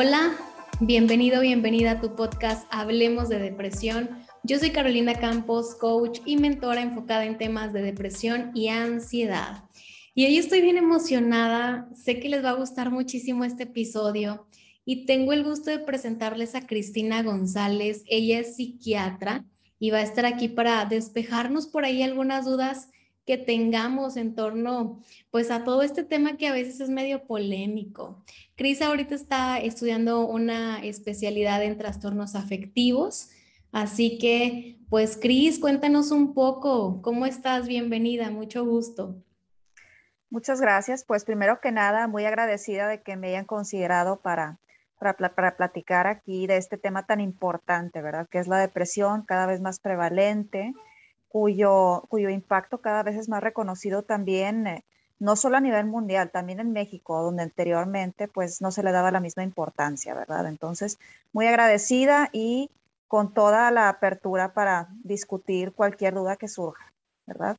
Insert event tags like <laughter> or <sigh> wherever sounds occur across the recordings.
Hola, bienvenido, bienvenida a tu podcast Hablemos de Depresión. Yo soy Carolina Campos, coach y mentora enfocada en temas de depresión y ansiedad. Y hoy estoy bien emocionada, sé que les va a gustar muchísimo este episodio y tengo el gusto de presentarles a Cristina González. Ella es psiquiatra y va a estar aquí para despejarnos por ahí algunas dudas que tengamos en torno pues a todo este tema que a veces es medio polémico. Cris ahorita está estudiando una especialidad en trastornos afectivos, así que pues Cris, cuéntanos un poco, ¿cómo estás? Bienvenida, mucho gusto. Muchas gracias. Pues primero que nada, muy agradecida de que me hayan considerado para, para, para, platicar aquí de este tema tan importante, ¿verdad? Que es la depresión cada vez más prevalente cuyo, cuyo impacto cada vez es más reconocido también, eh, no solo a nivel mundial, también en México, donde anteriormente pues no se le daba la misma importancia, ¿verdad? Entonces, muy agradecida y con toda la apertura para discutir cualquier duda que surja, ¿verdad?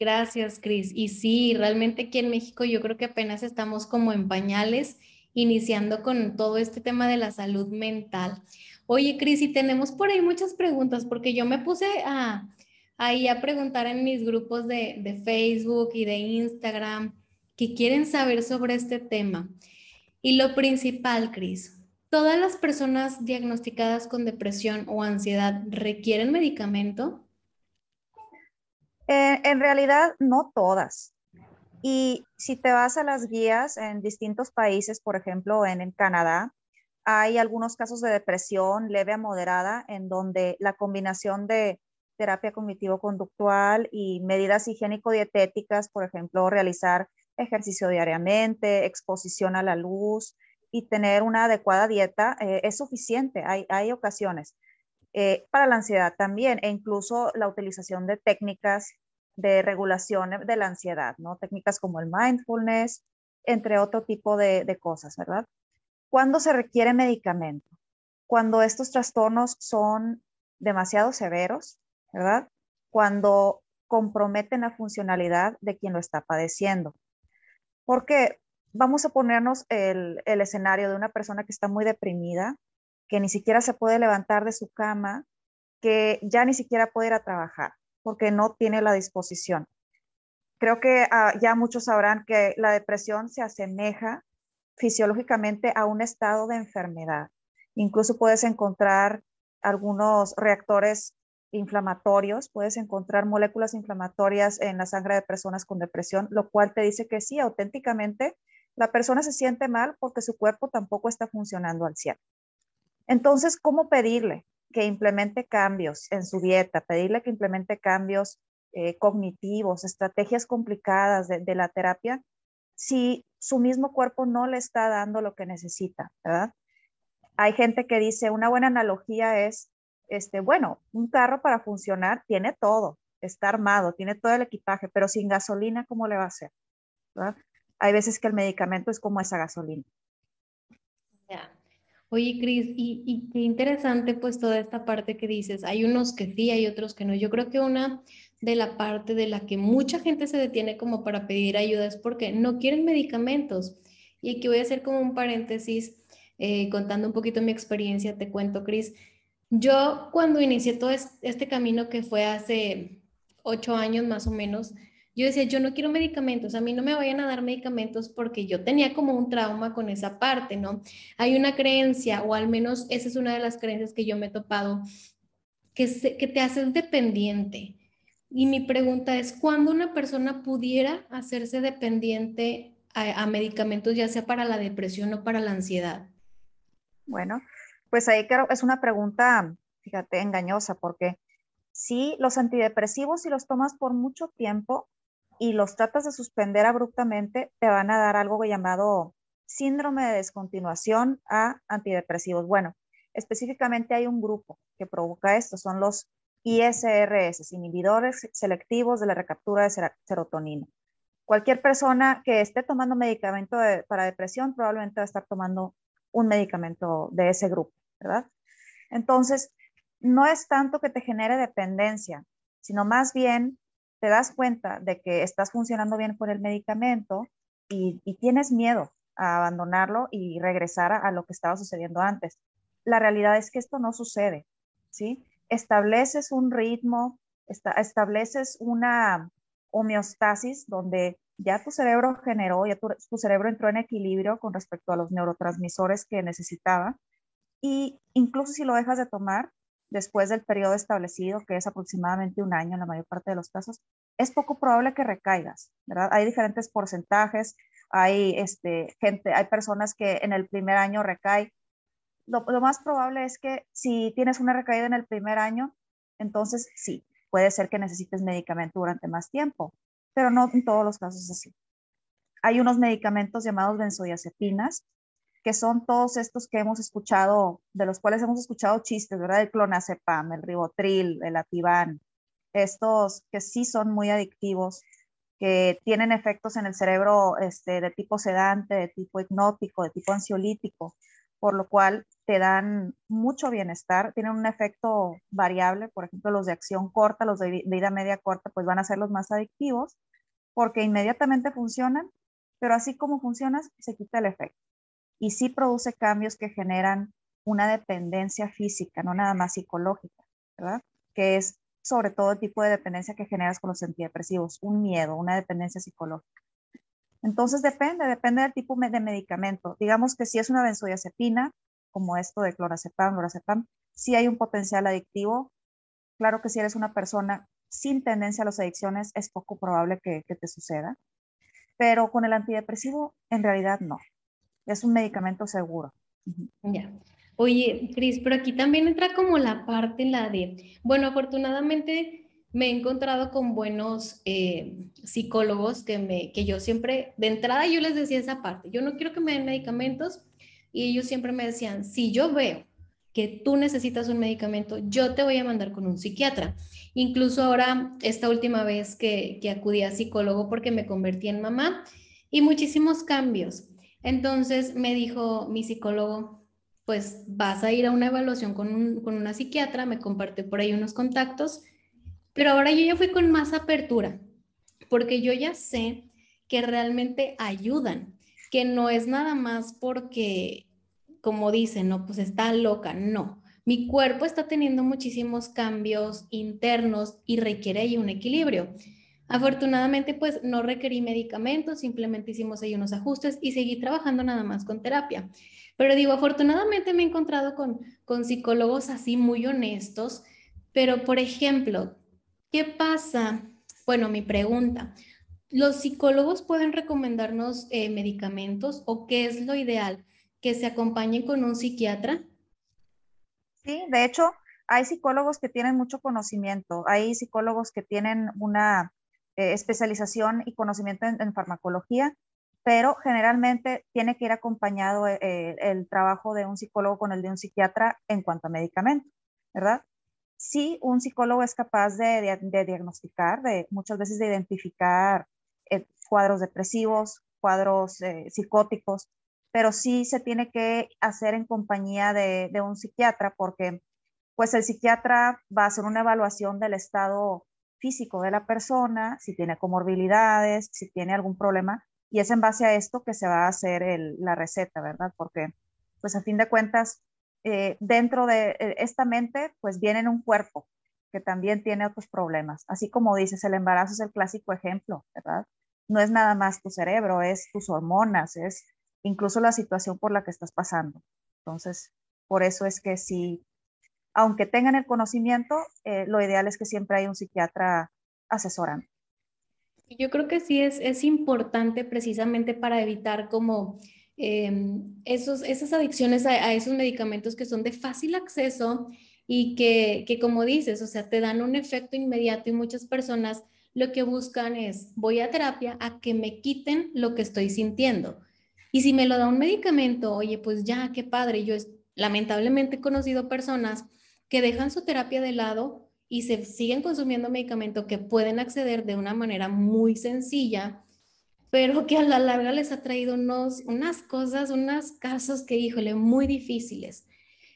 Gracias, Cris. Y sí, realmente aquí en México yo creo que apenas estamos como en pañales, iniciando con todo este tema de la salud mental. Oye, Cris, y tenemos por ahí muchas preguntas, porque yo me puse a, ahí a preguntar en mis grupos de, Facebook y de Instagram que quieren saber sobre este tema. Y lo principal, Cris, ¿todas las personas diagnosticadas con depresión o ansiedad requieren medicamento? Eh, en realidad, no todas. Y si te vas a las guías en distintos países, por ejemplo, en, en Canadá, hay algunos casos de depresión leve a moderada en donde la combinación de terapia cognitivo-conductual y medidas higiénico-dietéticas, por ejemplo, realizar ejercicio diariamente, exposición a la luz y tener una adecuada dieta eh, es suficiente. Hay, hay ocasiones. Eh, para la ansiedad también, e incluso la utilización de técnicas de regulación de la ansiedad, ¿no? Técnicas como el mindfulness, entre otro tipo de, de cosas, ¿verdad? ¿Cuándo se requiere medicamento? Cuando estos trastornos son demasiado severos, ¿verdad? Cuando comprometen la funcionalidad de quien lo está padeciendo. Porque vamos a ponernos el, escenario de una persona que está muy deprimida, que ni siquiera se puede levantar de su cama, que ya ni siquiera puede ir a trabajar porque no tiene la disposición. Creo que ah, ya muchos sabrán que la depresión se asemeja fisiológicamente a un estado de enfermedad. Incluso puedes encontrar algunos reactores inflamatorios, puedes encontrar moléculas inflamatorias en la sangre de personas con depresión, lo cual te dice que sí, auténticamente la persona se siente mal porque su cuerpo tampoco está funcionando al 100. Entonces, ¿cómo pedirle que implemente cambios en su dieta? Pedirle que implemente cambios eh, cognitivos, estrategias complicadas de, de la terapia, si su mismo cuerpo no le está dando lo que necesita, ¿verdad? Hay gente que dice, una buena analogía es este, bueno, un carro para funcionar tiene todo, está armado, tiene todo el equipaje, pero sin gasolina, ¿cómo le va a hacer? Hay veces que el medicamento es como esa gasolina. Oye, Cris, y, y, qué interesante pues toda esta parte que dices. Hay unos que sí, hay otros que no. Yo creo que una de la parte de la que mucha gente se detiene como para pedir ayuda es porque no quieren medicamentos. Y aquí voy a hacer como un paréntesis, eh, contando un poquito mi experiencia, te cuento, Cris. Yo cuando inicié todo este camino que fue hace ocho años más o menos, yo decía, yo no quiero medicamentos, a mí no me vayan a dar medicamentos porque yo tenía como un trauma con esa parte, ¿no? Hay una creencia, o al menos esa es una de las creencias que yo me he topado, que, que te haces dependiente. Y mi pregunta es, ¿cuándo una persona pudiera hacerse dependiente a medicamentos, ya sea para la depresión o para la ansiedad? Bueno, pues ahí creo es una pregunta, fíjate, engañosa, porque si los antidepresivos, si los tomas por mucho tiempo y los tratas de suspender abruptamente, te van a dar algo llamado síndrome de descontinuación a antidepresivos. Bueno, específicamente hay un grupo que provoca esto, son los ISRS, inhibidores selectivos de la recaptura de serotonina. Cualquier persona que esté tomando medicamento para depresión probablemente va a estar tomando un medicamento de ese grupo. ¿Verdad? Entonces, no es tanto que te genere dependencia, sino más bien te das cuenta de que estás funcionando bien con el medicamento y, tienes miedo a abandonarlo y regresar a, lo que estaba sucediendo antes. La realidad es que esto no sucede, ¿sí? Estableces un ritmo, estableces una homeostasis donde ya tu cerebro generó, ya tu, cerebro entró en equilibrio con respecto a los neurotransmisores que necesitaba. Y incluso si lo dejas de tomar después del periodo establecido, que es aproximadamente un año en la mayor parte de los casos, es poco probable que recaigas, ¿verdad? Hay diferentes porcentajes, hay este, gente, hay personas que en el primer año recaen. Lo, lo más probable es que si tienes una recaída en el primer año, entonces sí, puede ser que necesites medicamento durante más tiempo, pero no en todos los casos es así. Hay unos medicamentos llamados benzodiazepinas, que son todos estos que hemos escuchado, de los cuales hemos escuchado chistes, ¿verdad? El clonazepam, el ribotril, el ativan, estos que sí son muy adictivos, que tienen efectos en el cerebro este, de tipo sedante, de tipo hipnótico, de tipo ansiolítico, por lo cual te dan mucho bienestar, tienen un efecto variable, por ejemplo, los de acción corta, los de vida media corta, pues van a ser los más adictivos, porque inmediatamente funcionan, pero así como funcionas, se quita el efecto. Y sí produce cambios que generan una dependencia física, no nada más psicológica, ¿verdad? Que es sobre todo el tipo de dependencia que generas con los antidepresivos, un miedo, una dependencia psicológica. Entonces depende, depende del tipo de medicamento. Digamos que si es una benzodiazepina, como esto de clorazepam, lorazepam, si hay un potencial adictivo. Claro que si eres una persona sin tendencia a las adicciones, es poco probable que te suceda. Pero con el antidepresivo, en realidad no. Es un medicamento seguro. Ya. Oye, Cris, pero aquí también entra como la parte, la de, bueno, afortunadamente me he encontrado con buenos eh, psicólogos que, me, que yo siempre, de entrada yo les decía esa parte, yo no quiero que me den medicamentos y ellos siempre me decían, si yo veo que tú necesitas un medicamento, yo te voy a mandar con un psiquiatra. Incluso ahora, esta última vez que, que acudí a psicólogo porque me convertí en mamá y muchísimos cambios. Entonces me dijo mi psicólogo, pues vas a ir a una evaluación con, una psiquiatra, me comparte por ahí unos contactos, pero ahora yo ya fui con más apertura, porque yo ya sé que realmente ayudan, que no es nada más porque, como dicen, no, pues está loca, no. Mi cuerpo está teniendo muchísimos cambios internos y requiere ahí un equilibrio. Afortunadamente, pues no requerí medicamentos, simplemente hicimos ahí unos ajustes y seguí trabajando nada más con terapia. Pero digo, afortunadamente me he encontrado con, con psicólogos así muy honestos, pero por ejemplo, ¿qué pasa? Bueno, mi pregunta, ¿los psicólogos pueden recomendarnos eh, medicamentos o qué es lo ideal? ¿Que se acompañen con un psiquiatra? Sí, de hecho, hay psicólogos que tienen mucho conocimiento, hay psicólogos que tienen una eh, especialización y conocimiento en, farmacología pero generalmente tiene que ir acompañado eh, eh, el trabajo de un psicólogo con el de un psiquiatra en cuanto a medicamento, ¿verdad? Sí, un psicólogo es capaz de, diagnosticar, de muchas veces de identificar cuadros depresivos, cuadros psicóticos, pero sí se tiene que hacer en compañía de, de un psiquiatra porque pues el psiquiatra va a hacer una evaluación del estado físico de la persona, si tiene comorbilidades, si tiene algún problema, y es en base a esto que se va a hacer la receta, ¿verdad? Porque, pues a fin de cuentas, eh, dentro de eh, esta mente, pues viene en un cuerpo que también tiene otros problemas. Así como dices, el embarazo es el clásico ejemplo, ¿verdad? No es nada más tu cerebro, es tus hormonas, es incluso la situación por la que estás pasando. Entonces, por eso es que si, aunque tengan el conocimiento, eh, lo ideal es que siempre hay un psiquiatra asesorando. Yo creo que sí es, es importante precisamente para evitar como em, esos, esas adicciones a, esos medicamentos que son de fácil acceso y que, que, como dices, o sea, te dan un efecto inmediato y muchas personas lo que buscan es, voy a terapia a que me quiten lo que estoy sintiendo. Y si me lo da un medicamento, oye, pues ya, qué padre. Yo lamentablemente he conocido personas que dejan su terapia de lado y se siguen consumiendo medicamentos que pueden acceder de una manera muy sencilla, pero que a la larga les ha traído unos, unas cosas, unos casos que, híjole, muy difíciles.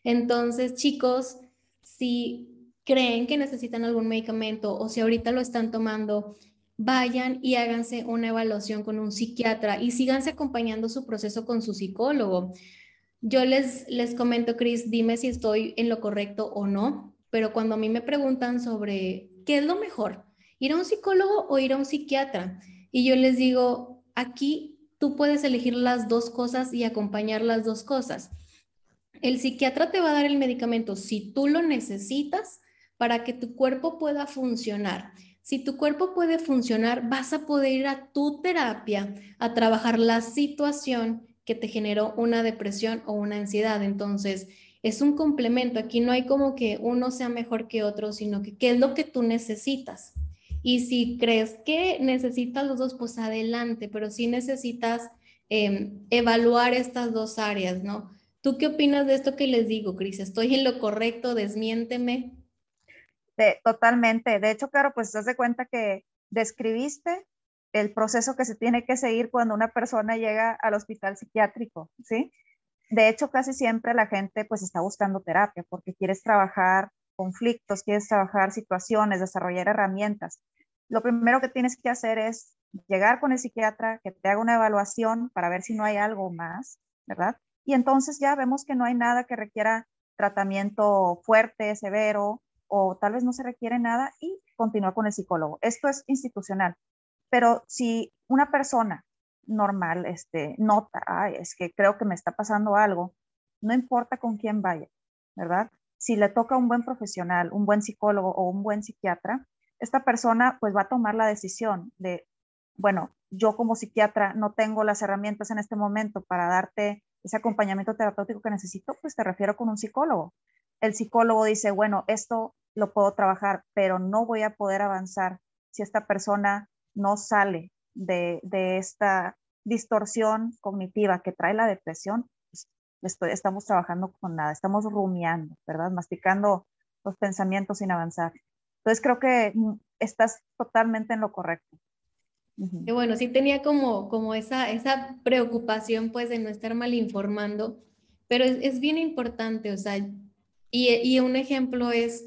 Entonces, chicos, si creen que necesitan algún medicamento o si ahorita lo están tomando, vayan y háganse una evaluación con un psiquiatra y síganse acompañando su proceso con su psicólogo. Yo les, les comento, Cris, dime si estoy en lo correcto o no, pero cuando a mí me preguntan sobre qué es lo mejor, ir a un psicólogo o ir a un psiquiatra, y yo les digo, aquí tú puedes elegir las dos cosas y acompañar las dos cosas. El psiquiatra te va a dar el medicamento si tú lo necesitas para que tu cuerpo pueda funcionar. Si tu cuerpo puede funcionar, vas a poder ir a tu terapia a trabajar la situación que te generó una depresión o una ansiedad. Entonces, es un complemento. Aquí no hay como que uno sea mejor que otro, sino que qué es lo que tú necesitas. Y si crees que necesitas los dos, pues adelante, pero sí necesitas em, evaluar estas dos áreas, ¿no? ¿Tú qué opinas de esto que les digo, Cris? ¿Estoy en lo correcto? Desmiénteme. totalmente. De hecho, claro, pues te das cuenta que describiste el proceso que se tiene que seguir cuando una persona llega al hospital psiquiátrico, ¿sí? De hecho, casi siempre la gente pues está buscando terapia porque quieres trabajar conflictos, quieres trabajar situaciones, desarrollar herramientas. Lo primero que tienes que hacer es llegar con el psiquiatra, que te haga una evaluación para ver si no hay algo más, ¿verdad? Y entonces ya vemos que no hay nada que requiera tratamiento fuerte, severo, o tal vez no se requiere nada y continúa con el psicólogo. Esto es institucional. Pero si una persona normal este, nota, es que creo que me está pasando algo, no importa con quién vaya, ¿verdad? Si le toca un buen profesional, un buen psicólogo o un buen psiquiatra, esta persona pues va a tomar la decisión de, bueno, yo como psiquiatra no tengo las herramientas en este momento para darte ese acompañamiento terapéutico que necesito, pues te refiero con un psicólogo. El psicólogo dice, bueno, esto lo puedo trabajar, pero no voy a poder avanzar si esta persona no sale de, esta distorsión cognitiva que trae la depresión, pues estamos trabajando con nada, estamos rumiando, ¿verdad? Masticando los pensamientos sin avanzar. Entonces creo que mm, estás totalmente en lo correcto. Bueno, sí tenía como, como esa, esa preocupación pues de no estar mal informando, pero es, bien importante, o sea, y, y un ejemplo es,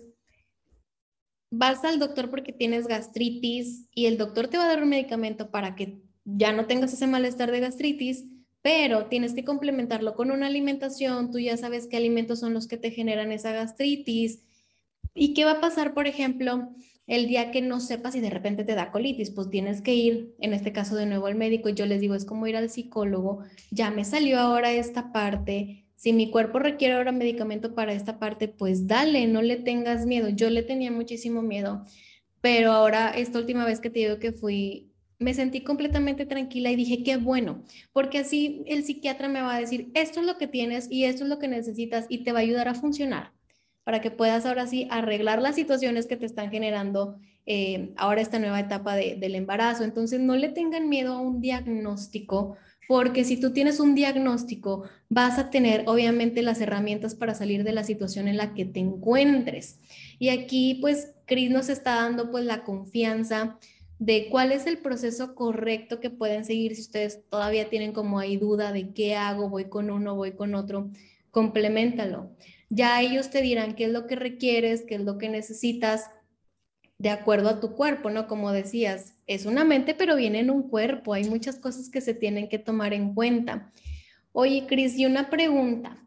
vas al doctor porque tienes gastritis y el doctor te va a dar un medicamento para que ya no tengas ese malestar de gastritis, pero tienes que complementarlo con una alimentación, tú ya sabes qué alimentos son los que te generan esa gastritis. ¿Y qué va a pasar, por ejemplo, el día que no sepas y de repente te da colitis? Pues tienes que ir, en este caso, de nuevo al médico. Yo les digo, es como ir al psicólogo, ya me salió ahora esta parte, si mi cuerpo requiere ahora medicamento para esta parte, pues dale, no le tengas miedo. Yo le tenía muchísimo miedo, pero ahora esta última vez que te digo que fui, me sentí completamente tranquila y dije, qué bueno, porque así el psiquiatra me va a decir, esto es lo que tienes y esto es lo que necesitas y te va a ayudar a funcionar para que puedas ahora sí arreglar las situaciones que te están generando eh, ahora esta nueva etapa del embarazo. Entonces, no le tengan miedo a un diagnóstico porque si tú tienes un diagnóstico, vas a tener obviamente las herramientas para salir de la situación en la que te encuentres. Y aquí, pues, Cris nos está dando pues la confianza de cuál es el proceso correcto que pueden seguir si ustedes todavía tienen como ahí duda de qué hago, voy con uno, voy con otro, complementalo. Ya ellos te dirán qué es lo que requieres, qué es lo que necesitas de acuerdo a tu cuerpo, ¿no? Como decías, es una mente, pero viene en un cuerpo. Hay muchas cosas que se tienen que tomar en cuenta. Oye, Cris, y una pregunta.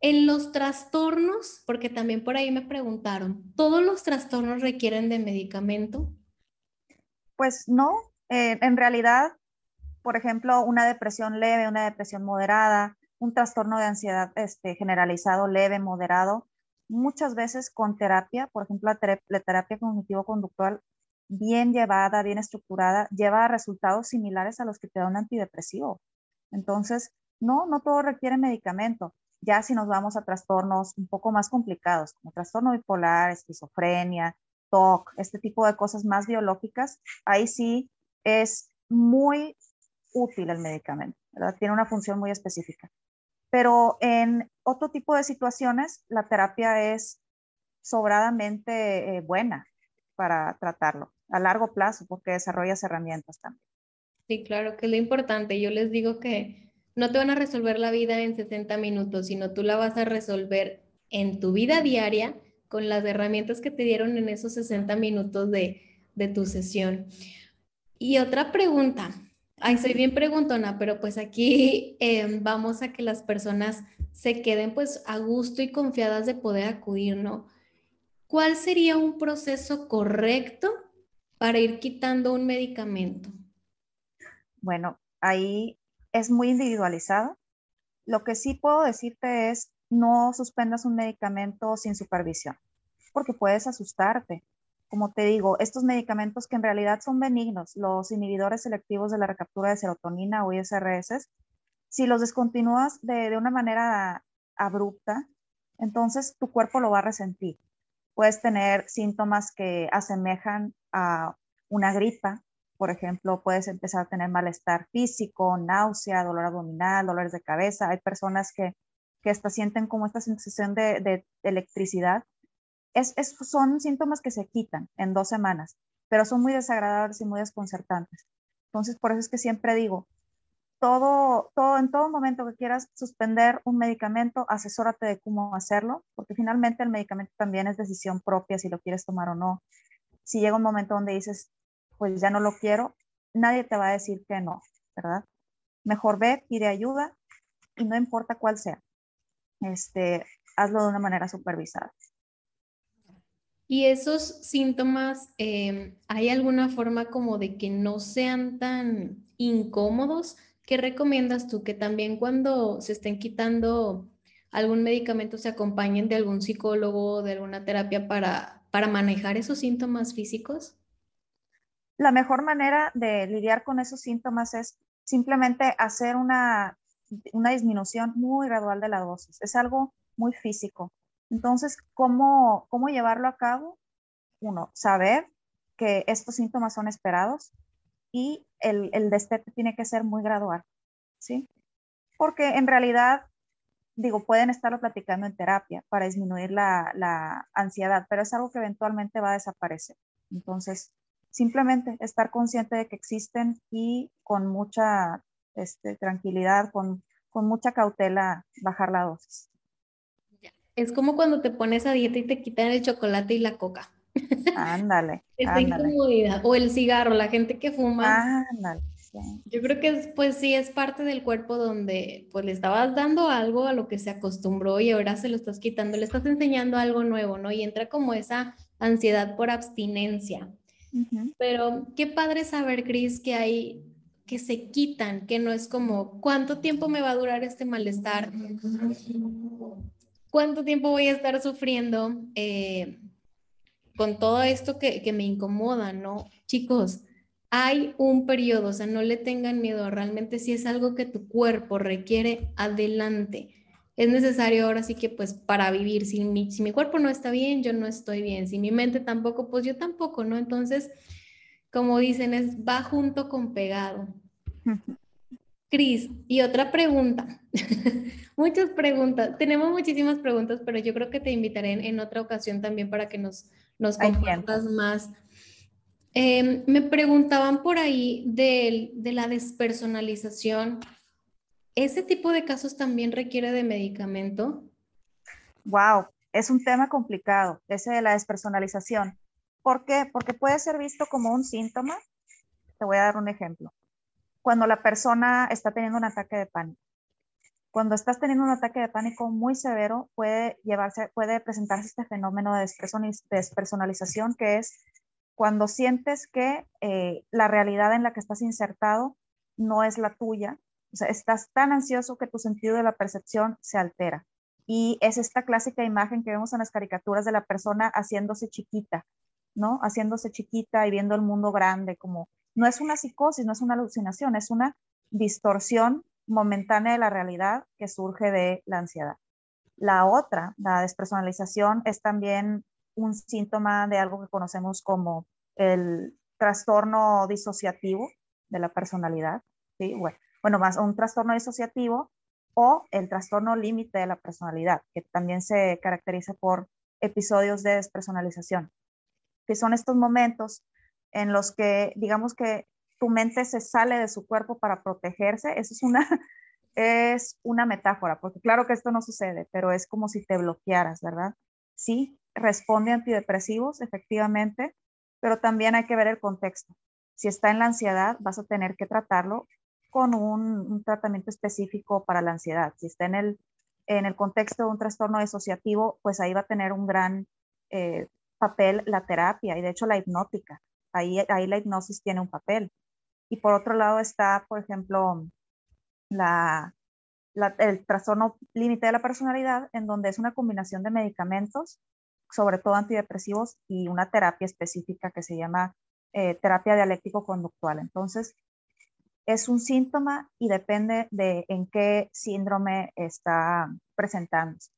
En los trastornos, porque también por ahí me preguntaron, ¿todos los trastornos requieren de medicamento? Pues no, eh, en realidad, por ejemplo, una depresión leve, una depresión moderada, un trastorno de ansiedad este, generalizado leve, moderado, muchas veces con terapia, por ejemplo, la, terapia cognitivo-conductual bien llevada, bien estructurada, lleva a resultados similares a los que te da un antidepresivo. Entonces, no, no todo requiere medicamento. Ya si nos vamos a trastornos un poco más complicados, como trastorno bipolar, esquizofrenia, TOC, este tipo de cosas más biológicas, ahí sí es muy útil el medicamento. Tiene una función muy específica. Pero en otro tipo de situaciones, la terapia es sobradamente eh, buena para tratarlo a largo plazo porque desarrollas herramientas también. Sí, claro, que es lo importante. Yo les digo que no te van a resolver la vida en 60 minutos, sino tú la vas a resolver en tu vida diaria con las herramientas que te dieron en esos 60 minutos de de tu sesión. Y otra pregunta, ay, soy bien preguntona, pero pues aquí em, vamos a que las personas se queden pues a gusto y confiadas de poder acudir, ¿no? ¿Cuál sería un proceso correcto para ir quitando un medicamento? Bueno, ahí es muy individualizado. Lo que sí puedo decirte es no suspendas un medicamento sin supervisión, porque puedes asustarte. Como te digo, estos medicamentos que en realidad son benignos, los inhibidores selectivos de la recaptura de serotonina o ISRS, si los descontinúas de, una manera abrupta, entonces tu cuerpo lo va a resentir. Puedes tener síntomas que asemejan a una gripa, por ejemplo, puedes empezar a tener malestar físico, náusea, dolor abdominal, dolores de cabeza. Hay personas que, que hasta sienten como esta sensación de electricidad. Son síntomas que se quitan en dos semanas, pero son muy desagradables y muy desconcertantes. Entonces, por eso es que siempre digo, todo, todo, en todo momento que quieras suspender un medicamento, asesórate de cómo hacerlo, porque finalmente el medicamento también es decisión propia si lo quieres tomar o no. Si llega un momento donde dices, pues ya no lo quiero, nadie te va a decir que no, ¿verdad? Mejor ve, pide ayuda y no importa cuál sea. Este, hazlo de una manera supervisada. Y esos síntomas, em, ¿hay alguna forma como de que no sean tan incómodos? ¿Qué recomiendas tú? Que también cuando se estén quitando algún medicamento se acompañen de algún psicólogo, de alguna terapia para, para manejar esos síntomas físicos? La mejor manera de lidiar con esos síntomas es simplemente hacer una, una disminución muy gradual de la dosis. Es algo muy físico. Entonces, ¿cómo, cómo llevarlo a cabo? Uno, saber que estos síntomas son esperados y el, el destete tiene que ser muy gradual, ¿sí? Porque en realidad, digo, pueden estarlo platicando en terapia para disminuir la, la ansiedad, pero es algo que eventualmente va a desaparecer. Entonces, simplemente estar consciente de que existen y con mucha este, tranquilidad, con, con mucha cautela, bajar la dosis. Es como cuando te pones a dieta y te quitan el chocolate y la coca. Ándale. <laughs> Incomodidad. O el cigarro, la gente que fuma. Ándale. Yo creo que pues sí es parte del cuerpo donde pues le estabas dando algo a lo que se acostumbró y ahora se lo estás quitando, le estás enseñando algo nuevo, ¿no? Y entra como esa ansiedad por abstinencia. Pero qué padre saber, Cris, que hay que se quitan, que no es como, ¿cuánto tiempo me va a durar este malestar? ¿Cuánto tiempo voy a estar sufriendo eh, con todo esto que, me incomoda, no? Chicos, hay un periodo, o sea, no le tengan miedo, realmente si es algo que tu cuerpo requiere, adelante es necesario ahora sí que pues para vivir, si mi, si mi cuerpo no está bien, yo no estoy bien, si mi mente tampoco, pues yo tampoco, ¿no? Entonces, como dicen, es va junto con pegado. Cris, y otra pregunta. <laughs> Muchas preguntas. Tenemos muchísimas preguntas, pero yo creo que te invitaré en, otra ocasión también para que nos, nos compartas más. Em, me preguntaban por ahí de, de la despersonalización ¿Ese tipo de casos también requiere de medicamento? Wow, es un tema complicado, ese de la despersonalización. ¿Por qué? Porque puede ser visto como un síntoma. Te voy a dar un ejemplo. Cuando la persona está teniendo un ataque de pánico. Cuando estás teniendo un ataque de pánico muy severo, puede llevarse, puede presentarse este fenómeno de despersonalización, que es cuando sientes que eh, la realidad en la que estás insertado no es la tuya o sea, estás tan ansioso que tu sentido de la percepción se altera. Y es esta clásica imagen que vemos en las caricaturas de la persona haciéndose chiquita, ¿no? Haciéndose chiquita y viendo el mundo grande, como no es una psicosis, no es una alucinación, es una distorsión momentánea de la realidad que surge de la ansiedad. La otra, la despersonalización, es también un síntoma de algo que conocemos como el trastorno disociativo de la personalidad. ¿sí? Bueno, bueno, más un trastorno disociativo o el trastorno límite de la personalidad, que también se caracteriza por episodios de despersonalización, que son estos momentos en los que, digamos que tu mente se sale de su cuerpo para protegerse. Eso es una, <laughs> es una metáfora, porque claro que esto no sucede, pero es como si te bloquearas, ¿verdad? Sí, responde a antidepresivos, efectivamente, pero también hay que ver el contexto. Si está en la ansiedad, vas a tener que tratarlo con un, tratamiento específico para la ansiedad. Si está en el, en el contexto de un trastorno disociativo, pues ahí va a tener un gran eh, papel la terapia y de hecho la hipnótica. Ahí, ahí la hipnosis tiene un papel. Y por otro lado está, por ejemplo, la, el trastorno límite de la personalidad, en donde es una combinación de medicamentos, sobre todo antidepresivos, y una terapia específica que se llama eh, terapia dialéctico-conductual. Entonces, es un síntoma y depende de en qué síndrome está presentándose.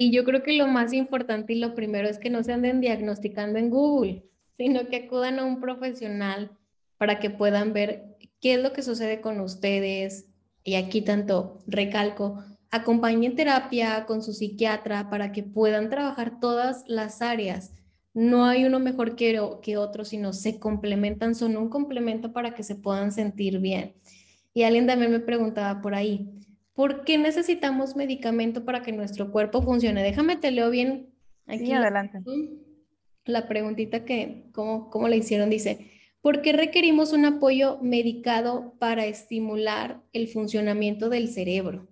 Y yo creo que lo más importante y lo primero es que no se anden diagnosticando en Google, sino que acudan a un profesional para que puedan ver qué es lo que sucede con ustedes. Y aquí tanto recalco, acompañen terapia con su psiquiatra para que puedan trabajar todas las áreas no hay uno mejor que, que otro, sino se complementan, son un complemento para que se puedan sentir bien. Y alguien también me preguntaba por ahí, ¿por qué necesitamos medicamento para que nuestro cuerpo funcione? Déjame te leo bien aquí. adelante. La preguntita que, ¿cómo, ¿cómo le hicieron? Dice, ¿por qué requerimos un apoyo medicado para estimular el funcionamiento del cerebro?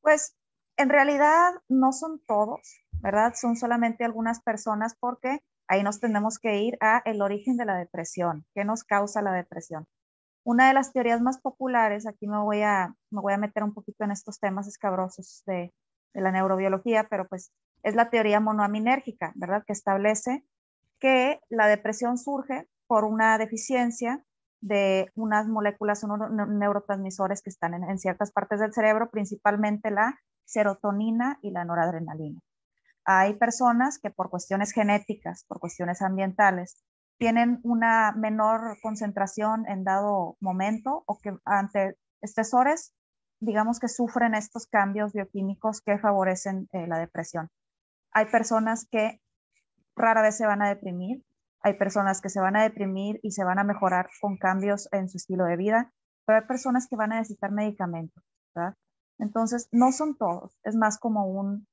Pues en realidad no son todos, ¿verdad? Son solamente algunas personas porque ahí nos tenemos que ir a el origen de la depresión, qué nos causa la depresión. Una de las teorías más populares, aquí me voy a, me voy a meter un poquito en estos temas escabrosos de, de la neurobiología, pero pues es la teoría monoaminérgica, ¿verdad? Que establece que la depresión surge por una deficiencia de unas moléculas, unos neurotransmisores que están en, en, ciertas partes del cerebro, principalmente la serotonina y la noradrenalina hay personas que por cuestiones genéticas, por cuestiones ambientales, tienen una menor concentración en dado momento o que ante estresores, digamos que sufren estos cambios bioquímicos que favorecen eh, la depresión. Hay personas que rara vez se van a deprimir, hay personas que se van a deprimir y se van a mejorar con cambios en su estilo de vida, pero hay personas que van a necesitar medicamentos, ¿verdad? Entonces, no son todos, es más como un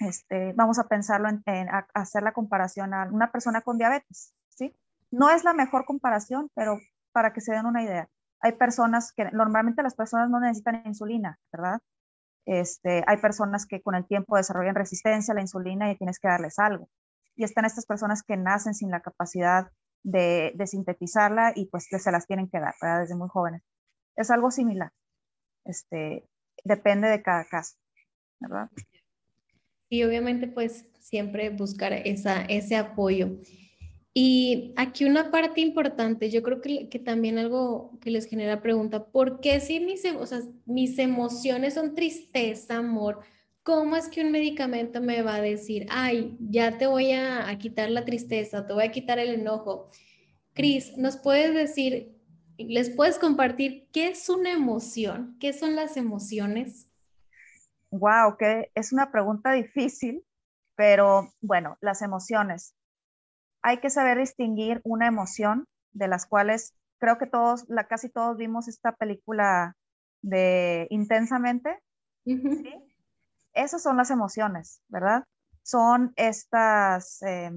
este, vamos a pensarlo en, hacer la comparación a una persona con diabetes, No es la mejor comparación, pero para que se den una idea. Hay personas que normalmente las personas no necesitan insulina, ¿verdad? Este, hay personas que con el tiempo desarrollan resistencia a la insulina y tienes que darles algo. Y están estas personas que nacen sin la capacidad de, de sintetizarla y pues que se las tienen que dar, ¿verdad? Desde muy jóvenes. Es algo similar. Este, depende de cada caso, ¿verdad? Y obviamente pues siempre buscar esa, ese apoyo. Y aquí una parte importante, yo creo que, también algo que les genera pregunta, ¿por qué si mis emociones son tristeza, amor? ¿Cómo es que un medicamento me va a decir, ay, ya te voy a, a quitar la tristeza, te voy a quitar el enojo? Cris, ¿nos puedes decir, les puedes compartir qué es una emoción? ¿Qué son las emociones? Wow, que es una pregunta difícil, pero bueno, las emociones. Hay que saber distinguir una emoción de las cuales creo que todos, la, casi todos vimos esta película de Intensamente. Esas son las emociones, ¿verdad? Son estas, eh,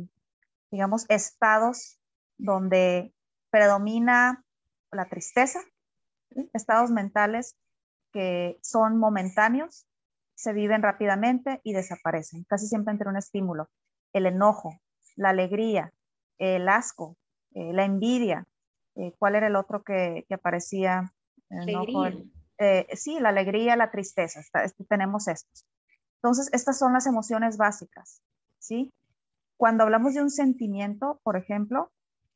digamos, estados donde predomina la tristeza, estados mentales que son momentáneos, se viven rápidamente y desaparecen, casi siempre entre un estímulo. El enojo, la alegría, el asco, eh, la envidia. Eh, ¿Cuál era el otro que, aparecía? Eh, sí, la alegría, la tristeza. Este, tenemos estos. Entonces, estas son las emociones básicas, ¿sí? Cuando hablamos de un sentimiento, por ejemplo,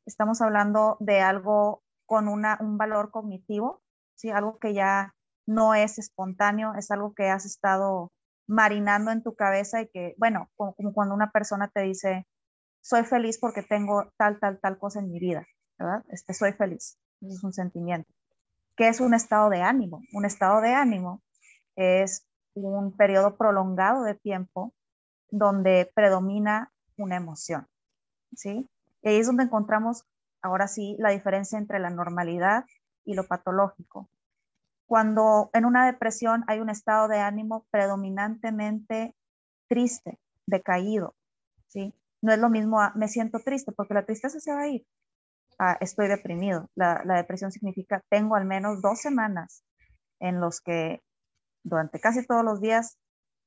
estamos hablando de algo con una, un valor cognitivo, ¿sí? Algo que ya no es espontáneo, es algo que has estado marinando en tu cabeza y que, bueno, como, cuando una persona te dice, soy feliz porque tengo tal, tal, tal cosa en mi vida, ¿verdad? Este, soy feliz, es un sentimiento. ¿Qué es un estado de ánimo? Un estado de ánimo es un periodo prolongado de tiempo donde predomina una emoción, ¿sí? Y ahí es donde encontramos, ahora sí, la diferencia entre la normalidad y lo patológico cuando en una depresión hay un estado de ánimo predominantemente triste, decaído, ¿sí? No es lo mismo me siento triste, porque la tristeza se va a ir. estoy deprimido. La, depresión significa tengo al menos dos semanas en los que durante casi todos los días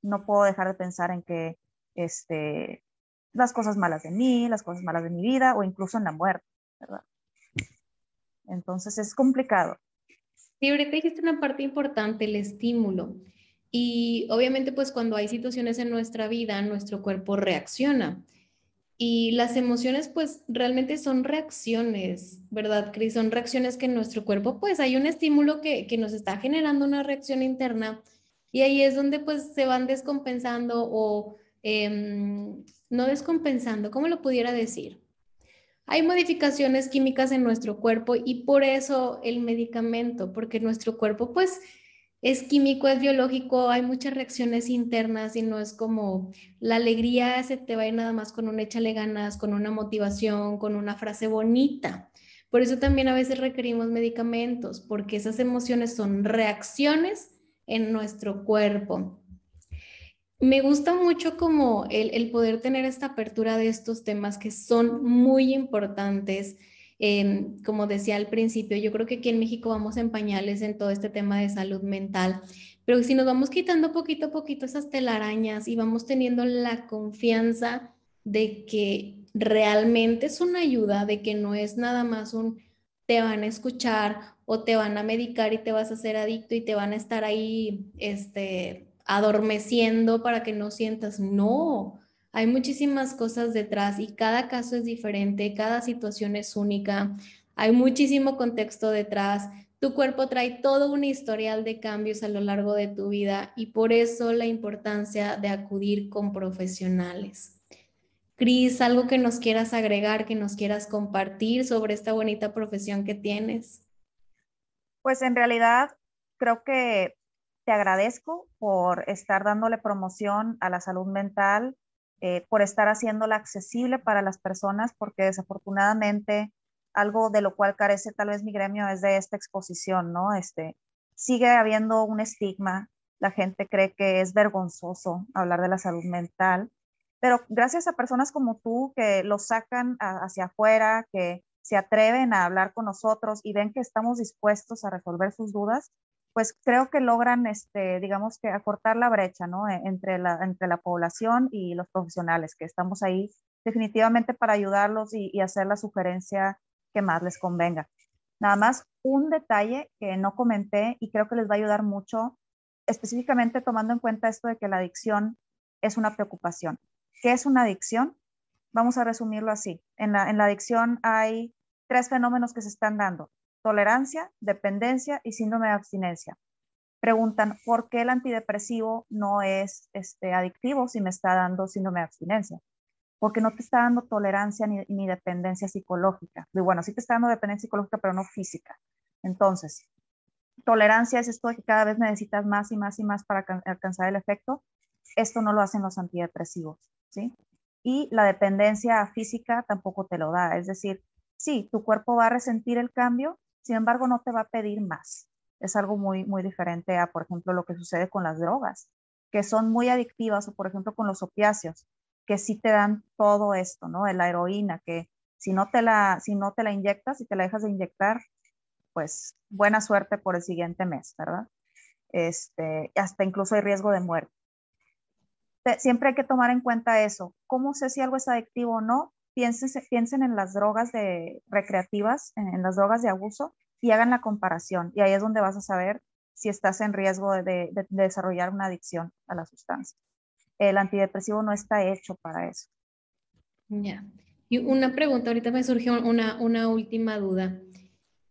no puedo dejar de pensar en que este, las cosas malas de mí, las cosas malas de mi vida o incluso en la muerte. Entonces es complicado. Sí, ahorita dijiste una parte importante, el estímulo. Y obviamente pues cuando hay situaciones en nuestra vida, nuestro cuerpo reacciona. Y las emociones pues realmente son reacciones, ¿verdad, Cris? Son reacciones que en nuestro cuerpo pues hay un estímulo que, que nos está generando una reacción interna y ahí es donde pues se van descompensando o em, no descompensando, ¿cómo lo pudiera decir? Hay modificaciones químicas en nuestro cuerpo y por eso el medicamento, porque nuestro cuerpo pues es químico, es biológico, hay muchas reacciones internas y no es como la alegría se te va a ir nada más con un échale ganas, con una motivación, con una frase bonita. Por eso también a veces requerimos medicamentos, porque esas emociones son reacciones en nuestro cuerpo. Me gusta mucho como el, el poder tener esta apertura de estos temas que son muy importantes Como decía al principio, yo creo que aquí en México vamos en pañales en todo este tema de salud mental, pero si nos vamos quitando poquito a poquito esas telarañas y vamos teniendo la confianza de que realmente es una ayuda, de que no es nada más un te van a escuchar o te van a medicar y te vas a hacer adicto y te van a estar ahí este adormeciendo para que no sientas, no, hay muchísimas cosas detrás y cada caso es diferente, cada situación es única, hay muchísimo contexto detrás. Tu cuerpo trae todo un historial de cambios a lo largo de tu vida y por eso la importancia de acudir con profesionales. Cris, algo que nos quieras agregar, que nos quieras compartir sobre esta bonita profesión que tienes. Pues en realidad creo que te agradezco por estar dándole promoción a la salud mental, eh, por estar haciéndola accesible para las personas, porque desafortunadamente algo de lo cual carece tal vez mi gremio es de esta exposición, ¿no? Este, sigue habiendo un estigma, la gente cree que es vergonzoso hablar de la salud mental, pero gracias a personas como tú que lo sacan hacia afuera, que se atreven a hablar con nosotros y ven que estamos dispuestos a resolver sus dudas, pues creo que logran, este, digamos que acortar la brecha, ¿no? E, entre la, entre la población y los profesionales, que estamos ahí definitivamente para ayudarlos y, hacer la sugerencia que más les convenga. Nada más un detalle que no comenté y creo que les va a ayudar mucho, específicamente tomando en cuenta esto de que la adicción es una preocupación. ¿Qué es una adicción? Vamos a resumirlo así. En la, en la adicción hay tres fenómenos que se están dando tolerancia, dependencia y síndrome de abstinencia. Preguntan, ¿por qué el antidepresivo no es este, adictivo si me está dando síndrome de abstinencia? Porque no te está dando tolerancia ni, ni dependencia psicológica. Y bueno, sí te está dando dependencia psicológica, pero no física. Entonces, tolerancia es esto de que cada vez necesitas más y más y más para alcanzar el efecto. Esto no lo hacen los antidepresivos, ¿sí? Y la dependencia física tampoco te lo da. Es decir, sí, tu cuerpo va a resentir el cambio, sin embargo, no te va a pedir más. Es algo muy, muy diferente a, por ejemplo, lo que sucede con las drogas, que son muy adictivas, o por ejemplo con los opiáceos, que sí te dan todo esto, ¿no? La heroína, que si no te la, si no te la inyectas y te la dejas de inyectar, pues buena suerte por el siguiente mes, ¿verdad? Este, hasta incluso hay riesgo de muerte. Siempre hay que tomar en cuenta eso. ¿Cómo sé si algo es adictivo o no? Piensen, piensen en las drogas de, recreativas, en, las drogas de abuso y hagan la comparación. Y ahí es donde vas a saber si estás en riesgo de, desarrollar una adicción a la sustancia. El antidepresivo no está hecho para eso. Ya. Y una pregunta, ahorita me surgió una, una última duda.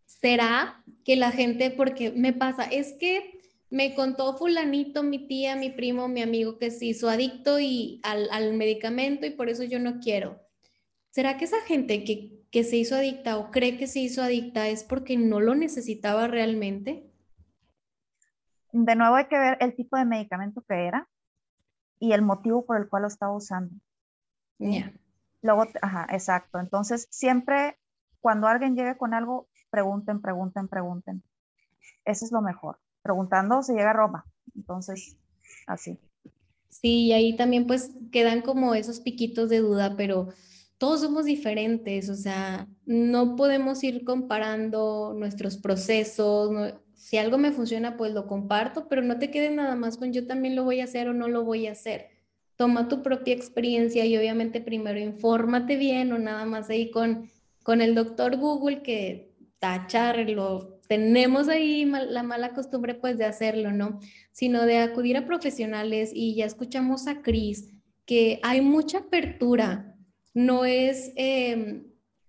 ¿Será que la gente, porque me pasa, es que me contó fulanito, mi tía, mi primo, mi amigo que se hizo adicto y al, al medicamento y por eso yo no quiero. ¿Será que esa gente que, se hizo adicta o cree que se hizo adicta es porque no lo necesitaba realmente? De nuevo hay que ver el tipo de medicamento que era y el motivo por el cual lo estaba usando. Ya. Luego, ajá, exacto. Entonces, siempre cuando alguien llegue con algo, pregunten, pregunten, pregunten. Eso es lo mejor. Preguntando se llega a Roma. Entonces, así. Sí, y ahí también pues quedan como esos piquitos de duda, pero todos somos diferentes, o sea, no podemos ir comparando nuestros procesos. si algo me funciona, pues lo comparto, pero no te quedes nada más con yo también lo voy a hacer o no lo voy a hacer. Toma tu propia experiencia y obviamente primero infórmate bien o nada más ahí con, con el doctor Google que tacharlo. Tenemos ahí la mala costumbre pues de hacerlo, ¿no? Sino de acudir a profesionales y ya escuchamos a Cris que hay mucha apertura no es em,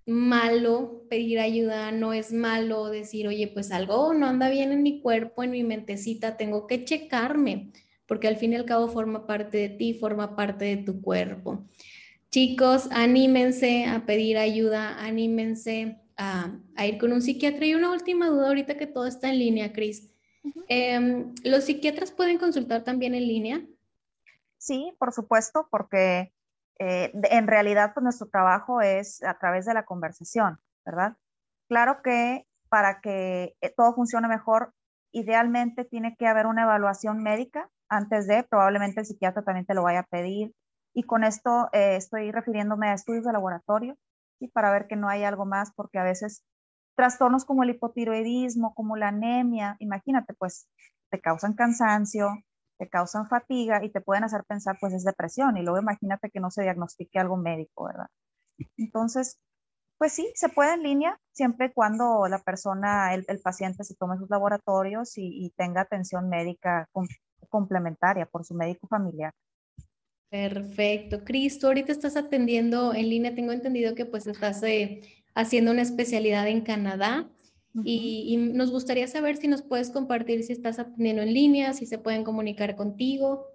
malo pedir ayuda, no es malo decir, oye, pues algo no anda bien en mi cuerpo, en mi mentecita, tengo que checarme, porque al fin y al cabo forma parte de ti, forma parte de tu cuerpo. Chicos, anímense a pedir ayuda, anímense a, ir con un psiquiatra. Y una última duda ahorita que todo está en línea, Cris. Em, ¿Los psiquiatras pueden consultar también en línea? Sí, por supuesto, porque eh, en realidad, pues nuestro trabajo es a través de la conversación, ¿verdad? Claro que para que eh, todo funcione mejor, idealmente tiene que haber una evaluación médica antes de, probablemente el psiquiatra también te lo vaya a pedir. Y con esto eh, estoy refiriéndome a estudios de laboratorio, ¿sí? para ver que no hay algo más, porque a veces trastornos como el hipotiroidismo, como la anemia, imagínate, pues te causan cansancio, te causan fatiga y te pueden hacer pensar, pues es depresión. Y luego imagínate que no se diagnostique algo médico, ¿verdad? Entonces, pues sí, se puede en línea siempre y cuando la persona, el, paciente se tome sus laboratorios y, tenga atención médica complementaria por su médico familiar. Perfecto. Cristo, ahorita estás atendiendo en línea. Tengo entendido que pues estás eh, haciendo una especialidad en Canadá y, nos gustaría saber si nos puedes compartir si estás atendiendo en línea, si se pueden comunicar contigo.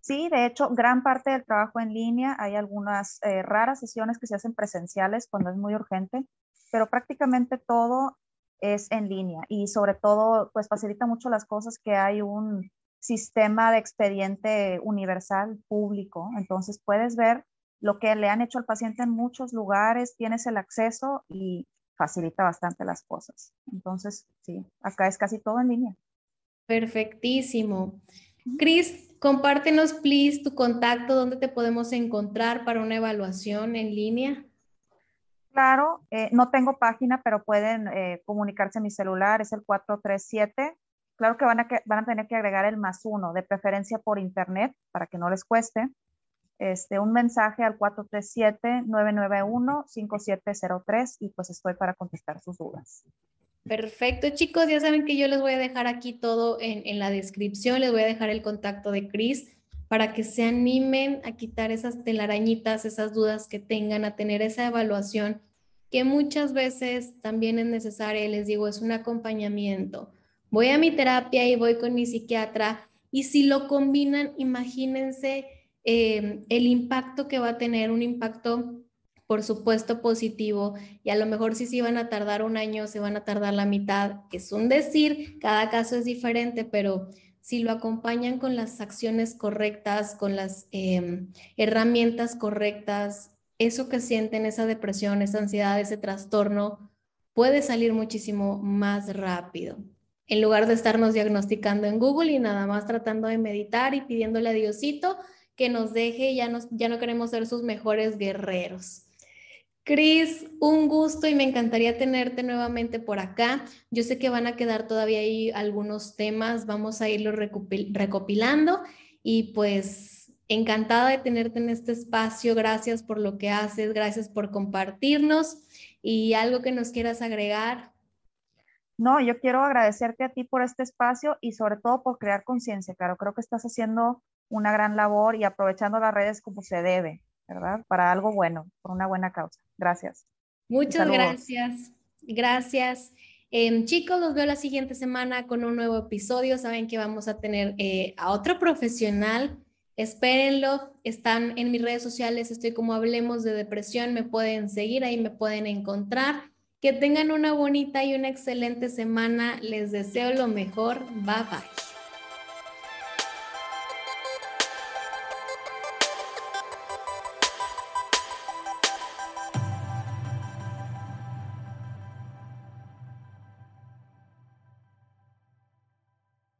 Sí, de hecho, gran parte del trabajo en línea, hay algunas eh, raras sesiones que se hacen presenciales cuando es muy urgente, pero prácticamente todo es en línea y sobre todo, pues facilita mucho las cosas que hay un sistema de expediente universal público, entonces puedes ver lo que le han hecho al paciente en muchos lugares, tienes el acceso y facilita bastante las cosas. Entonces, sí, acá es casi todo en línea. Perfectísimo. Cris, compártenos, please, tu contacto, dónde te podemos encontrar para una evaluación en línea. Claro, eh, no tengo página, pero pueden eh, comunicarse a mi celular, es el 437. Claro que van, a que van a tener que agregar el más uno, de preferencia por internet, para que no les cueste este, un mensaje al 437-991-5703 y pues estoy para contestar sus dudas. Perfecto, chicos, ya saben que yo les voy a dejar aquí todo en, en la descripción, les voy a dejar el contacto de Chris para que se animen a quitar esas telarañitas, esas dudas que tengan, a tener esa evaluación que muchas veces también es necesaria, les digo, es un acompañamiento. Voy a mi terapia y voy con mi psiquiatra y si lo combinan, imagínense Em, el impacto que va a tener, un impacto por supuesto positivo y a lo mejor si se van a tardar un año, se van a tardar la mitad, es un decir, cada caso es diferente, pero si lo acompañan con las acciones correctas, con las em, herramientas correctas, eso que sienten, esa depresión, esa ansiedad, ese trastorno, puede salir muchísimo más rápido. En lugar de estarnos diagnosticando en Google y nada más tratando de meditar y pidiéndole a Diosito, que nos deje, ya, nos, ya no queremos ser sus mejores guerreros. Cris, un gusto y me encantaría tenerte nuevamente por acá. Yo sé que van a quedar todavía ahí algunos temas, vamos a irlos recopilando y pues encantada de tenerte en este espacio. Gracias por lo que haces, gracias por compartirnos y algo que nos quieras agregar. No, yo quiero agradecerte a ti por este espacio y sobre todo por crear conciencia, claro. Creo que estás haciendo una gran labor y aprovechando las redes como se debe, ¿verdad? Para algo bueno, por una buena causa. Gracias. Muchas gracias. Gracias. Em, chicos, los veo la siguiente semana con un nuevo episodio. Saben que vamos a tener eh, a otro profesional. Espérenlo. Están en mis redes sociales. Estoy como Hablemos de Depresión. Me pueden seguir, ahí me pueden encontrar. Que tengan una bonita y una excelente semana. Les deseo lo mejor. Bye bye.